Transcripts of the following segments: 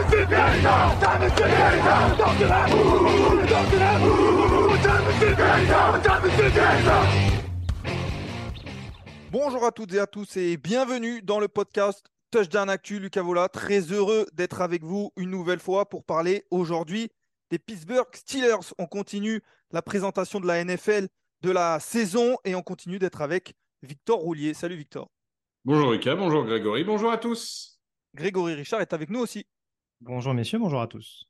That. Bonjour à toutes et à tous et bienvenue dans le podcast Touchdown Actu. Lucas Vola, très heureux d'être avec vous une nouvelle fois pour parler aujourd'hui des Pittsburgh Steelers. On continue la présentation de la NFL de la saison et on continue d'être avec Victor Roulier. Salut Victor. Bonjour Lucas, bonjour Grégory, bonjour à tous. Grégory Richard est avec nous aussi. Bonjour messieurs, bonjour à tous.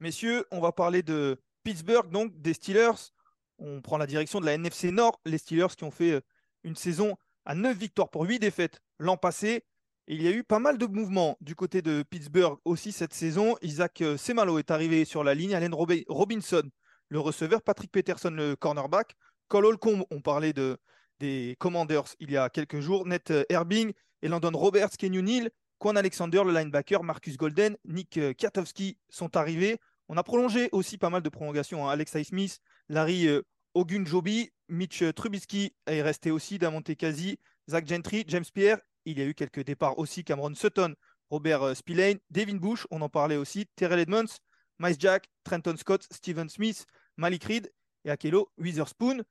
Messieurs, on va parler de Pittsburgh, donc des Steelers. On prend la direction de la NFC Nord, les Steelers qui ont fait euh, une saison à 9 victoires pour 8 défaites l'an passé. Il y a eu pas mal de mouvements du côté de Pittsburgh aussi cette saison. Isaac euh, Semalo est arrivé sur la ligne, Allen Rob- Robinson, le receveur, Patrick Peterson, le cornerback, Cole Holcomb, on parlait de, des Commanders il y a quelques jours, Ned euh, Herbing et Landon Roberts, Kenyon Neal, Quan Alexander, le linebacker, Marcus Golden, Nick euh, Katowski sont arrivés. On a prolongé aussi pas mal de prolongations. hein. Alex Smith, Larry euh, Ogunjobi, Mitch Trubisky est resté aussi, Damonte Kazi, Zach Gentry, James Pierre. Il y a eu quelques départs aussi, Cameron Sutton, Robert euh, Spillane, Devin Bush, on en parlait aussi, Terrell Edmonds, Miles Jack, Trenton Scott, Steven Smith, Malik Reed et Akelo Witherspoon.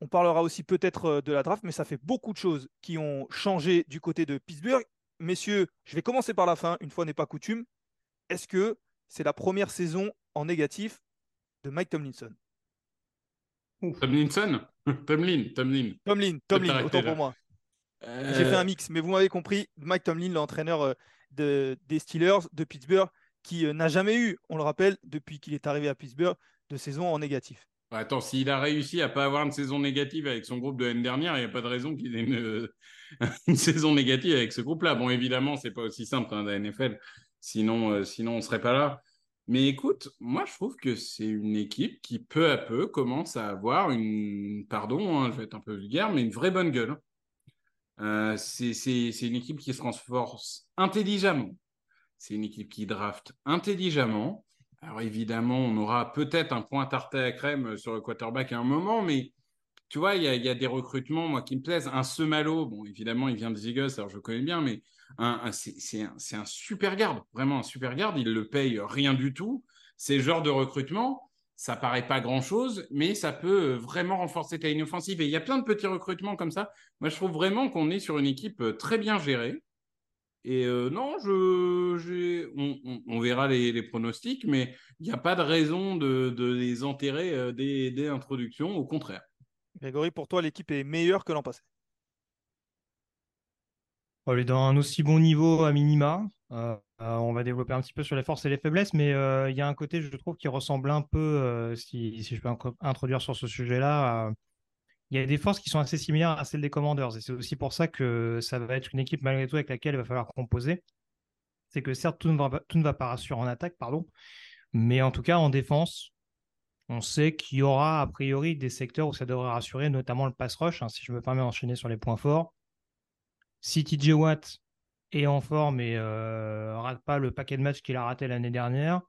On parlera aussi peut-être euh, de la draft, mais ça fait beaucoup de choses qui ont changé du côté de Pittsburgh. Messieurs, je vais commencer par la fin, une fois n'est pas coutume. Est-ce que c'est la première saison en négatif de Mike Tomlinson? Tomlinson? Tomlin, Tomlin. Tomlin, Tomlin, autant pour moi. Euh, J'ai fait un mix, mais vous m'avez compris. Mike Tomlin, l'entraîneur euh, de- des Steelers de Pittsburgh, qui euh, n'a jamais eu, on le rappelle, depuis qu'il est arrivé à Pittsburgh, de saison en négatif. Attends, s'il a réussi à pas avoir une saison négative avec son groupe de l'année dernière, il n'y a pas de raison qu'il ait une, saison négative avec ce groupe-là. Bon, évidemment, c'est pas aussi simple hein, NFL, sinon, euh, sinon on serait pas là. Mais écoute, moi je trouve que c'est une équipe qui peu à peu commence à avoir une, pardon, hein, je vais être un peu vulgaire, mais une vraie bonne gueule. Euh, c'est c'est- c'est une équipe qui se renforce intelligemment. C'est une équipe qui draft intelligemment. Alors évidemment, on aura peut-être un point tarté à crème sur le quarterback à un moment, mais tu vois, il y a, des recrutements, moi, qui me plaisent. Un Semalo, bon, évidemment, il vient des Eagles, alors je connais bien, mais c'est un, super garde, vraiment un super garde. Il le paye rien du tout. C'est le genre de recrutement, ça paraît pas grand-chose, mais ça peut euh, vraiment renforcer ta ligne offensive. Et il y a plein de petits recrutements comme ça. Moi, je trouve vraiment qu'on est sur une équipe euh, très bien gérée. Et euh, non, je, j'ai- on, on- on verra les, les pronostics, mais il n'y a pas de raison de, de les enterrer euh, dès, dès l'introduction, au contraire. Grégory, pour toi, l'équipe est meilleure que l'an passé. On est dans un aussi bon niveau à minima. Euh, euh, on va développer un petit peu sur les forces et les faiblesses, mais euh, il y a un côté, je trouve, qui ressemble un peu, euh, si, si je peux introduire sur ce sujet-là, euh, il y a des forces qui sont assez similaires à celles des Commanders. Et c'est aussi pour ça que ça va être une équipe, malgré tout, avec laquelle il va falloir composer. C'est que certes, tout ne va, pas- rassurer en attaque, pardon, mais en tout cas, en défense, on sait qu'il y aura a priori des secteurs où ça devrait rassurer, notamment le pass rush, hein, si je me permets d'enchaîner sur les points forts. Si TJ Watt est en forme et euh, rate pas le paquet de matchs qu'il a raté l'année dernière,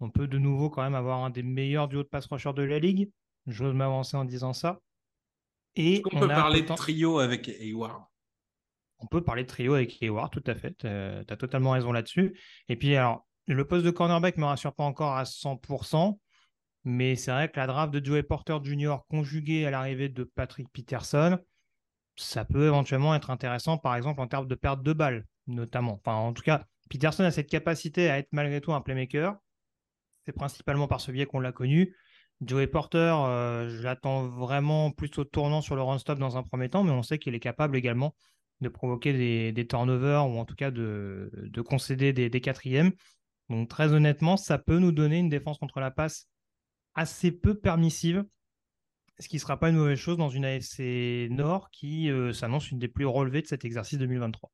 on peut de nouveau quand même avoir un des meilleurs duos de pass rushers de la ligue. J'ose m'avancer en disant ça. Et On, on peut parler de trio avec Hayward? on peut parler de trio avec Hayward, tout à fait. Tu as totalement raison là-dessus. Et puis, alors, le poste de cornerback ne me rassure pas encore à 100%, mais c'est vrai que la draft de Joey Porter Jr. conjuguée à l'arrivée de Patrick Peterson, ça peut éventuellement être intéressant, par exemple, en termes de perte de balles, notamment. Enfin, en tout cas, Peterson a cette capacité à être malgré tout un playmaker. C'est principalement par ce biais qu'on l'a connu. Joey Porter, euh, je l'attends vraiment plus au tournant sur le run-stop dans un premier temps, mais on sait qu'il est capable également de provoquer des, turnovers ou en tout cas de, de concéder des, des quatrièmes. Donc très honnêtement, ça peut nous donner une défense contre la passe assez peu permissive ce qui ne sera pas une mauvaise chose dans une AFC Nord qui s'annonce une des plus relevées de cet exercice 2023.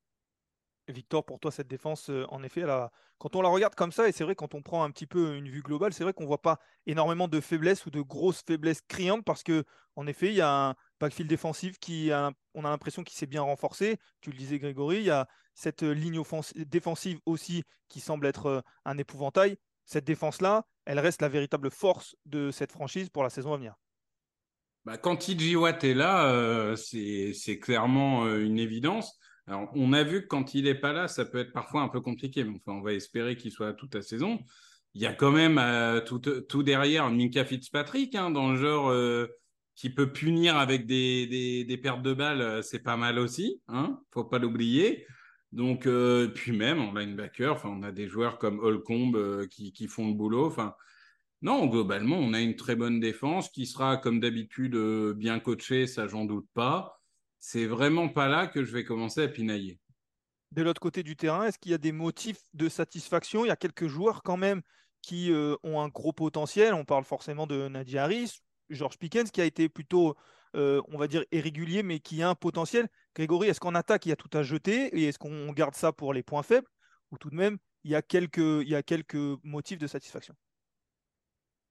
Victor, pour toi, cette défense, en effet, quand on la regarde comme ça, et c'est vrai, quand on prend un petit peu une vue globale, c'est vrai qu'on ne voit pas énormément de faiblesses ou de grosses faiblesses criantes parce que, en effet, il y a un backfield défensif qui, on a l'impression qu'il s'est bien renforcé. Tu le disais, Grégory, il y a cette ligne défensive aussi qui semble être un épouvantail. Cette défense-là, elle reste la véritable force de cette franchise pour la saison à venir. Bah, quand TJ est là, c'est clairement une évidence. Alors, on a vu que quand il n'est pas là, ça peut être parfois un peu compliqué, on va espérer qu'il soit toute la saison. Il y a quand même euh, tout, derrière Minka Fitzpatrick, hein, dans le genre euh, qui peut punir avec des, pertes de balles, euh, c'est pas mal aussi, hein, faut pas l'oublier. Donc, puis même en linebacker, on a des joueurs comme Holcomb qui, font le boulot. Non, globalement, on a une très bonne défense qui sera, comme d'habitude, bien coachée, ça, j'en doute pas c'est vraiment pas là que je vais commencer à pinailler. De l'autre côté du terrain, est-ce qu'il y a des motifs de satisfaction? Il y a quelques joueurs quand même qui euh, ont un gros potentiel. On parle forcément de Nadia Harris, George Pickens qui a été plutôt, euh, on va dire, irrégulier, mais qui a un potentiel. Grégory, est-ce qu'en attaque, il y a tout à jeter et est-ce qu'on garde ça pour les points faibles? Ou tout de même, y a quelques, il y a quelques motifs de satisfaction?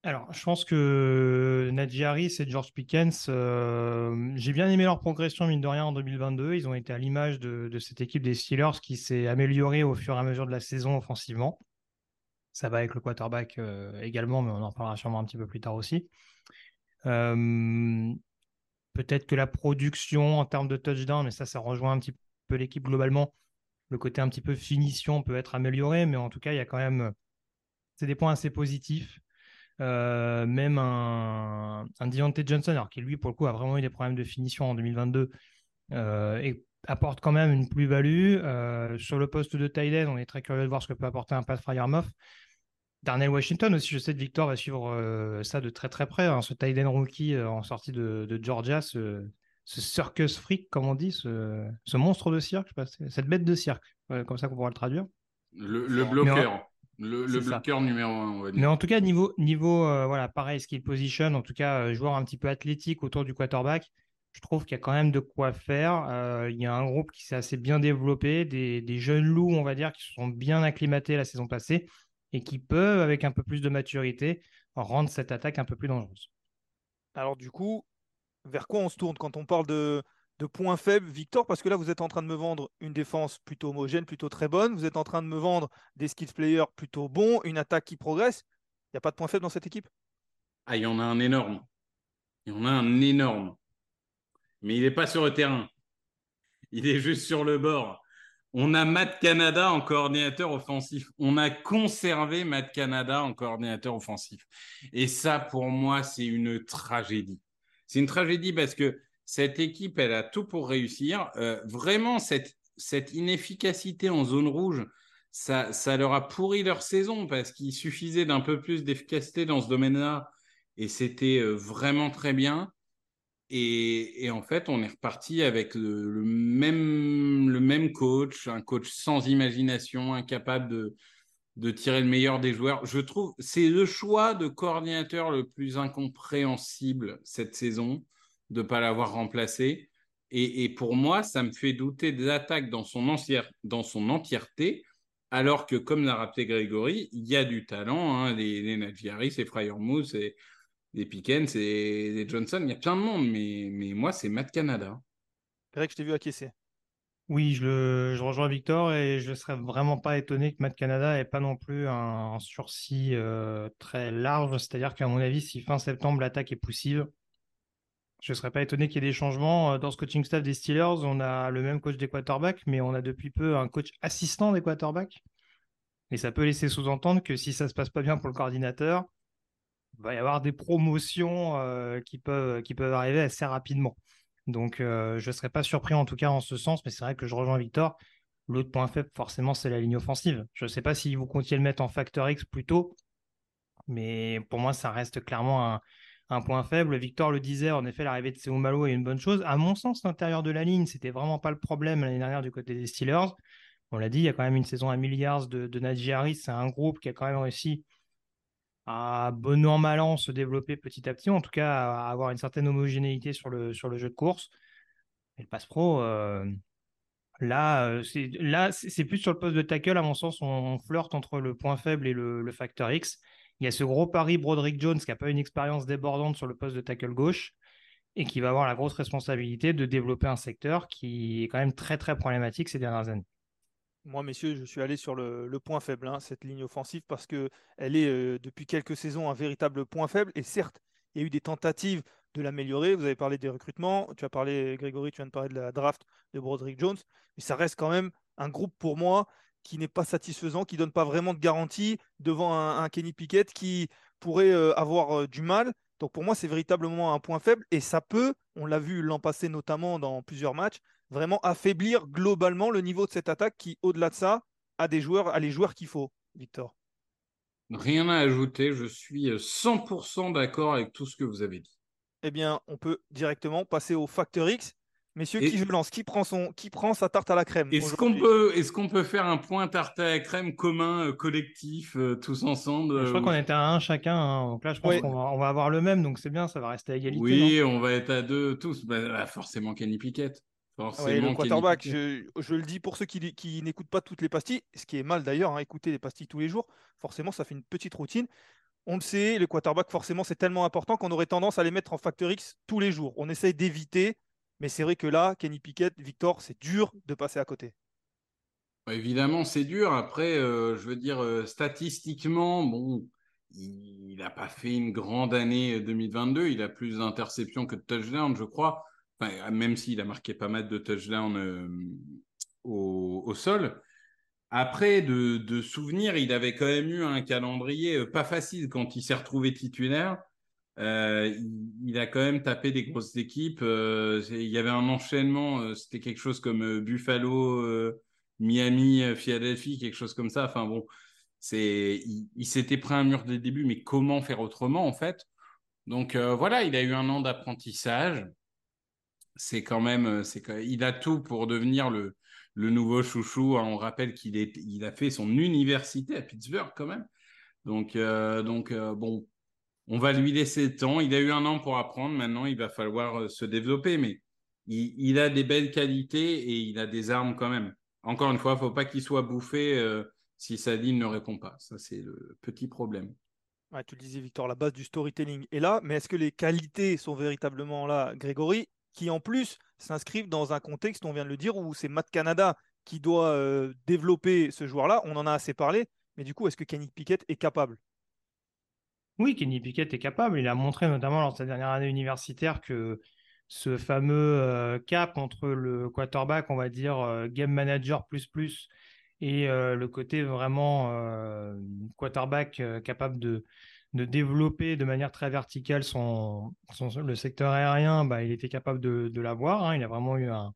Alors, je pense que Nadji Harris et George Pickens, euh, j'ai bien aimé leur progression, mine de rien, en 2022. Ils ont été à l'image de, cette équipe des Steelers qui s'est améliorée au fur et à mesure de la saison offensivement. Ça va avec le quarterback euh, également, mais on en parlera sûrement un petit peu plus tard aussi. Euh, peut-être que la production en termes de touchdown, mais ça, ça rejoint un petit peu l'équipe globalement. Le côté un petit peu finition peut être amélioré, mais en tout cas, il y a quand même. C'est des points assez positifs. Euh, même un, un Deontay Johnson, alors qui lui, pour le coup, a vraiment eu des problèmes de finition en 2022 euh, et apporte quand même une plus-value. Euh, sur le poste de Tyden, on est très curieux de voir ce que peut apporter un Pat Fryermuff. Darnell Washington aussi, je sais que Victor va suivre ça de très très près. Hein, ce Tyden rookie en sortie de, Georgia, ce, circus freak, comme on dit, ce, monstre de cirque, cette bête de cirque, comme ça qu'on pourra le traduire. Le, bloqueur. Le, bloqueur numéro un, on va dire. Mais en tout cas, niveau, niveau euh, voilà, pareil, skill position, en tout cas, euh, joueur un petit peu athlétique autour du quarterback, je trouve qu'il y a quand même de quoi faire. Euh, il y a un groupe qui s'est assez bien développé, des, des, jeunes loups, on va dire, qui se sont bien acclimatés la saison passée et qui peuvent, avec un peu plus de maturité, rendre cette attaque un peu plus dangereuse. Alors du coup, vers quoi on se tourne quand on parle de, de points faibles, Victor, parce que là, vous êtes en train de me vendre une défense plutôt homogène, plutôt très bonne. Vous êtes en train de me vendre des skills players plutôt bons, une attaque qui progresse. Il n'y a pas de points faibles dans cette équipe? Ah, il y en a un énorme. Il y en a un énorme. Mais il n'est pas sur le terrain. Il est juste sur le bord. On a Matt Canada en coordinateur offensif. On a conservé Matt Canada en coordinateur offensif. Et ça, pour moi, c'est une tragédie. C'est une tragédie parce que cette équipe, elle a tout pour réussir. Euh, vraiment, cette, inefficacité en zone rouge, ça, leur a pourri leur saison parce qu'il suffisait d'un peu plus d'efficacité dans ce domaine-là et c'était euh, vraiment très bien. Et, en fait, on est reparti avec le, même, le même coach, un coach sans imagination, incapable de, de tirer le meilleur des joueurs. Je trouve c'est le choix de coordinateur le plus incompréhensible cette saison de ne pas l'avoir remplacé. Et, pour moi, ça me fait douter de l'attaque dans, son dans son entièreté, alors que, comme l'a rappelé Grégory, il y a du talent. Hein, les, les Nadjiari, c'est Moose, et les Pickens, et les Johnson, il y a plein de monde, mais, mais moi, c'est Matt Canada. Greg, je t'ai vu acquiescer. Oui, je, je, rejoins Victor et je ne serais vraiment pas étonné que Matt Canada n'ait pas non plus un, sursis euh, très large. C'est-à-dire qu'à mon avis, si fin septembre l'attaque est poussive, je ne serais pas étonné qu'il y ait des changements. Euh, dans ce coaching staff des Steelers, on a le même coach des quarterbacks, mais on a depuis peu un coach assistant des quarterbacks. Et ça peut laisser sous-entendre que si ça ne se passe pas bien pour le coordinateur, il va y avoir des promotions euh, qui, peuvent, arriver assez rapidement. Donc, euh, je ne serais pas surpris en tout cas en ce sens, mais c'est vrai que je rejoins Victor. L'autre point faible, forcément, c'est la ligne offensive. Je ne sais pas si vous comptiez le mettre en facteur X plus tôt, mais pour moi, ça reste clairement un, un point faible. Victor le disait, en effet, l'arrivée de Seumalo est une bonne chose. À mon sens, l'intérieur de la ligne, c'était vraiment pas le problème l'année dernière du côté des Steelers. On l'a dit, il y a quand même une saison à milliards de, de Najee Harris. C'est un groupe qui a quand même réussi à bon an mal an se développer petit à petit, en tout cas à avoir une certaine homogénéité sur le, sur le jeu de course. Et le pass pro, euh, là, euh, c'est, là, c'est plus sur le poste de tackle, à mon sens, on, flirte entre le point faible et le, facteur X. Il y a ce gros pari Broderick Jones qui n'a pas une expérience débordante sur le poste de tackle gauche et qui va avoir la grosse responsabilité de développer un secteur qui est quand même très très problématique ces dernières années. Moi, messieurs, je suis allé sur le, point faible, hein, cette ligne offensive, parce qu'elle est euh, depuis quelques saisons un véritable point faible. Et certes, il y a eu des tentatives de l'améliorer. Vous avez parlé des recrutements, tu as parlé, Grégory, tu viens de parler de la draft de Broderick Jones, mais ça reste quand même un groupe pour moi qui n'est pas satisfaisant, qui ne donne pas vraiment de garantie devant un, Kenny Pickett qui pourrait euh, avoir euh, du mal. Donc pour moi, c'est véritablement un point faible et ça peut, on l'a vu l'an passé notamment dans plusieurs matchs, vraiment affaiblir globalement le niveau de cette attaque qui, au-delà de ça, a des joueurs, a les joueurs qu'il faut, Victor. Rien à ajouter, je suis 100% d'accord avec tout ce que vous avez dit. Eh bien, on peut directement passer au Factor X. Messieurs, qui je lance? Qui prend, son... qui prend sa tarte à la crème Est-ce qu'on peut... Est qu'on peut faire un point tarte à la crème commun, euh, collectif, euh, tous ensemble Je crois euh, qu'on était à un chacun. Hein. Donc là, je pense qu'on va, on va avoir le même. Donc c'est bien, ça va rester à égalité. Oui, on va être à deux tous. Bah, bah, forcément, Kenny Pickett. Forcément, le quarterback, je, je, le dis pour ceux qui, qui n'écoutent pas toutes les pastilles, ce qui est mal d'ailleurs, hein, écouter les pastilles tous les jours, forcément, ça fait une petite routine. On le sait, le quarterback, forcément, c'est tellement important qu'on aurait tendance à les mettre en facteur X tous les jours. On essaye d'éviter mais c'est vrai que là, Kenny Pickett, Victor, c'est dur de passer à côté. Bah, évidemment, c'est dur. Après, euh, je veux dire, euh, statistiquement, il n'a pas fait une grande année 2022. Il a plus d'interceptions que de touchdowns, je crois. même s'il a marqué pas mal de touchdowns euh, au, sol. Après, de, de souvenirs, il avait quand même eu un calendrier pas facile quand il s'est retrouvé titulaire. Euh, il, a quand même tapé des grosses équipes. Euh, il y avait un enchaînement, euh, c'était quelque chose comme Buffalo, Miami, Philadelphie, quelque chose comme ça. Enfin bon, c'est, il, s'était pris un mur dès le début, mais comment faire autrement en fait? Donc voilà, il a eu un an d'apprentissage. C'est quand même, c'est il a tout pour devenir le, nouveau chouchou. On rappelle qu'il a fait son université à Pittsburgh quand même. Donc, donc bon, on va lui laisser le temps. Il a eu un an pour apprendre. Maintenant, il va falloir euh, se développer. Mais il, a des belles qualités et il a des armes quand même. Encore une fois, il ne faut pas qu'il soit bouffé euh, si sa ne répond pas. Ça, c'est le petit problème. tu le disais, Victor, la base du storytelling est là. Mais est-ce que les qualités sont véritablement là, Grégory Qui en plus s'inscrivent dans un contexte, on vient de le dire, où c'est Matt Canada qui doit euh, développer ce joueur-là? On en a assez parlé. Mais du coup, est-ce que Kenny Pickett est capable? Oui, Kenny Pickett est capable. Il a montré notamment lors de sa dernière année universitaire que ce fameux euh, cap entre le quarterback, on va dire euh, game manager plus plus, et euh, le côté vraiment quarterback capable de, de développer de manière très verticale son, le secteur aérien, bah, il était capable de, de l'avoir. Hein. Il a vraiment eu un,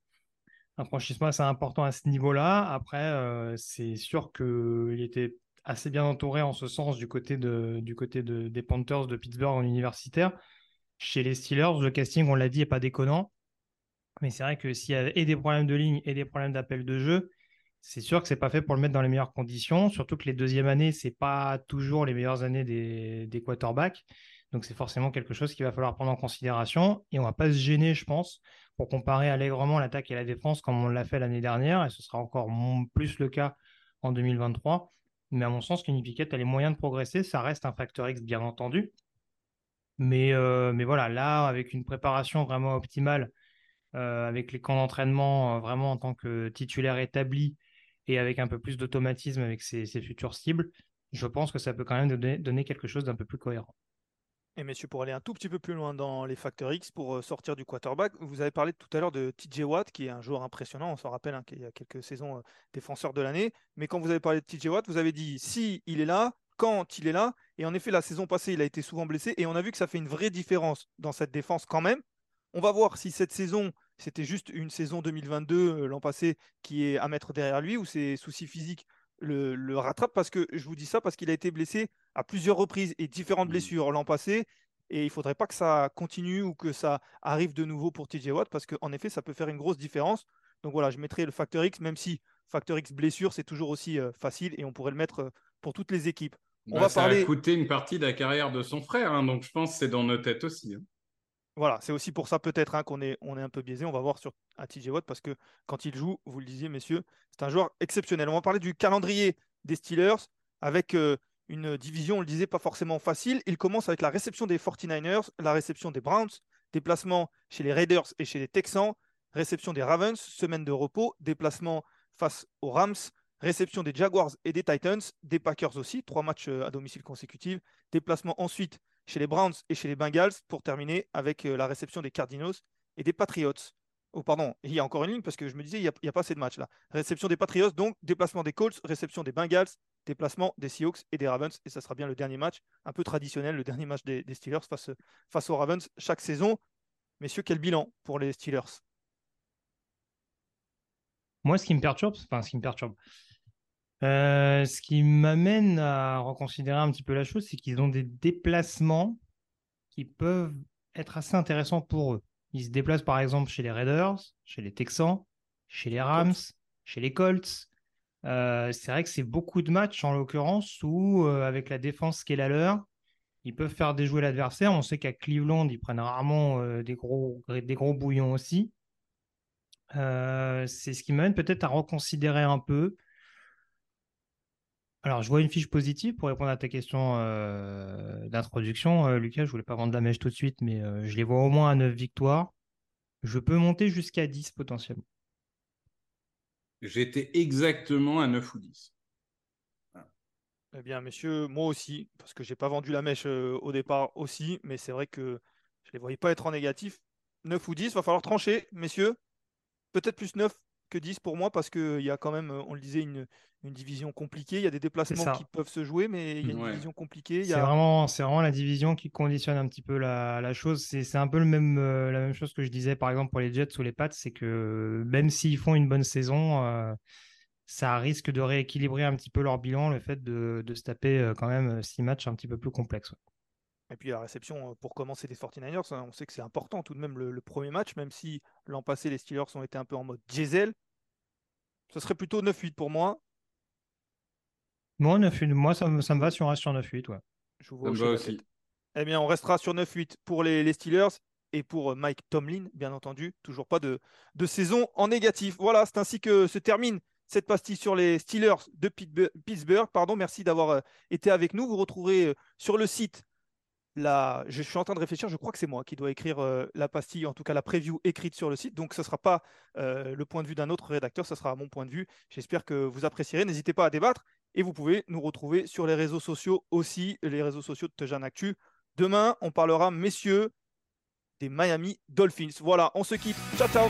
un franchissement assez important à ce niveau-là. Après, c'est sûr qu'il était assez bien entouré en ce sens du côté, de, du côté de, des Panthers de Pittsburgh en universitaire. Chez les Steelers, le casting, on l'a dit, n'est pas déconnant. Mais c'est vrai que s'il y a et des problèmes de ligne et des problèmes d'appel de jeu, c'est sûr que c'est pas fait pour le mettre dans les meilleures conditions. Surtout que les deuxièmes années, c'est pas toujours les meilleures années des, des quarterbacks. Donc c'est forcément quelque chose qu'il va falloir prendre en considération. Et on va pas se gêner, je pense, pour comparer allègrement l'attaque et la défense comme on l'a fait l'année dernière. Et ce sera encore plus le cas en 2023. Mais à mon sens, Kenny Pickett a les moyens de progresser. Ça reste un facteur X, bien entendu. Mais, euh, voilà, là, avec une préparation vraiment optimale, euh, avec les camps d'entraînement euh, vraiment en tant que titulaire établi et avec un peu plus d'automatisme avec ses, futures cibles, je pense que ça peut quand même donner quelque chose d'un peu plus cohérent. Et messieurs, pour aller un tout petit peu plus loin dans les facteurs X, pour euh, sortir du quarterback, vous avez parlé tout à l'heure de TJ Watt, qui est un joueur impressionnant, on s'en rappelle, hein, qu'il y a quelques saisons euh, défenseur de l'année. Mais quand vous avez parlé de TJ Watt, vous avez dit si il est là, quand il est là. Et en effet, la saison passée, il a été souvent blessé. Et on a vu que ça fait une vraie différence dans cette défense quand même. On va voir si cette saison, c'était juste une saison 2022 euh, l'an passé qui est à mettre derrière lui ou ses soucis physiques le, le rattrape parce que je vous dis ça parce qu'il a été blessé à plusieurs reprises et différentes mmh. blessures l'an passé. Et il ne faudrait pas que ça continue ou que ça arrive de nouveau pour TJ Watt parce qu'en effet, ça peut faire une grosse différence. Donc voilà, je mettrai le facteur X, même si facteur X blessure, c'est toujours aussi euh, facile et on pourrait le mettre euh, pour toutes les équipes. On Bah, va ça parler. a coûté une partie de la carrière de son frère, hein, donc je pense que c'est dans nos têtes aussi. hein. Voilà, c'est aussi pour ça peut-être hein, qu'on est, un peu biaisé. On va voir sur à TJ Watt parce que quand il joue, vous le disiez, messieurs, c'est un joueur exceptionnel. On va parler du calendrier des Steelers avec euh, une division, on le disait, pas forcément facile. Il commence avec la réception des 49ers, la réception des Browns, déplacement chez les Raiders et chez les Texans, réception des Ravens, semaine de repos, déplacement face aux Rams, réception des Jaguars et des Titans, des Packers aussi, trois matchs euh, à domicile consécutifs, déplacement ensuite chez les Browns et chez les Bengals pour terminer avec euh, la réception des Cardinals et des Patriots. Oh, pardon, il y a encore une ligne parce que je me disais, il n'y a, pas assez de matchs là. Réception des Patriots, donc déplacement des Colts, réception des Bengals, déplacement des Seahawks et des Ravens. Et ça sera bien le dernier match, un peu traditionnel, le dernier match des, des Steelers face, face aux Ravens chaque saison. Messieurs, quel bilan pour les Steelers? Moi, ce qui me perturbe, enfin, ce qui me perturbe, euh, ce qui m'amène à reconsidérer un petit peu la chose, c'est qu'ils ont des déplacements qui peuvent être assez intéressants pour eux. Ils se déplacent par exemple chez les Raiders, chez les Texans, chez les Rams, chez les Colts. Euh, c'est vrai que c'est beaucoup de matchs en l'occurrence où, euh, avec la défense qui est la leur, ils peuvent faire déjouer l'adversaire. On sait qu'à Cleveland, ils prennent rarement euh, des, gros, des gros bouillons aussi. C'est ce qui m'amène peut-être à reconsidérer un peu. Alors, je vois une fiche positive pour répondre à ta question euh, d'introduction, euh, Lucas. Je voulais pas vendre la mèche tout de suite, mais euh, je les vois au moins à 9 victoires. Je peux monter jusqu'à 10 potentiellement. J'étais exactement à 9 ou 10. Eh bien, messieurs, moi aussi, parce que j'ai pas vendu la mèche euh, au départ aussi, mais c'est vrai que je les voyais pas être en négatif. 9 ou 10, va falloir trancher, messieurs. Peut-être plus 9 que 10 pour moi, parce qu'il y a quand même, on le disait, une, une division compliquée. Il y a des déplacements qui peuvent se jouer, mais il y a une Ouais. division compliquée. Il y C'est vraiment, c'est vraiment la division qui conditionne un petit peu la, la chose. C'est, un peu le même, euh, la même chose que je disais par exemple pour les Jets ou les Pats, c'est que même s'ils font une bonne saison, euh, ça risque de rééquilibrer un petit peu leur bilan, le fait de, de se taper euh, quand même six matchs un petit peu plus complexes. ouais. Et puis la réception euh, pour commencer des 49ers, hein, on sait que c'est important tout de même le, le premier match, même si l'an passé les Steelers ont été un peu en mode diesel. Ce serait plutôt 9-8 pour moi. Moi, 9-8, moi ça, me- ça me va si on reste sur 9-8. Ouais. Je vous vois Ça me hocher va la aussi. Eh bien, on restera sur 9-8 pour les, les Steelers et pour euh, Mike Tomlin, bien entendu. Toujours pas de, de saison en négatif. Voilà, c'est ainsi que se termine cette pastille sur les Steelers de Pittsburgh. Pardon, merci d'avoir euh, été avec nous. Vous retrouverez euh, sur le site la... Je suis en train de réfléchir, je crois que c'est moi qui dois écrire euh, la pastille, en tout cas la preview écrite sur le site. Donc ce ne sera pas euh, le point de vue d'un autre rédacteur, ce sera mon point de vue. J'espère que vous apprécierez. N'hésitez pas à débattre. Et vous pouvez nous retrouver sur les réseaux sociaux aussi, les réseaux sociaux de Tejan Actu. Demain, on parlera, messieurs, des Miami Dolphins. Voilà, on se quitte. Ciao, ciao.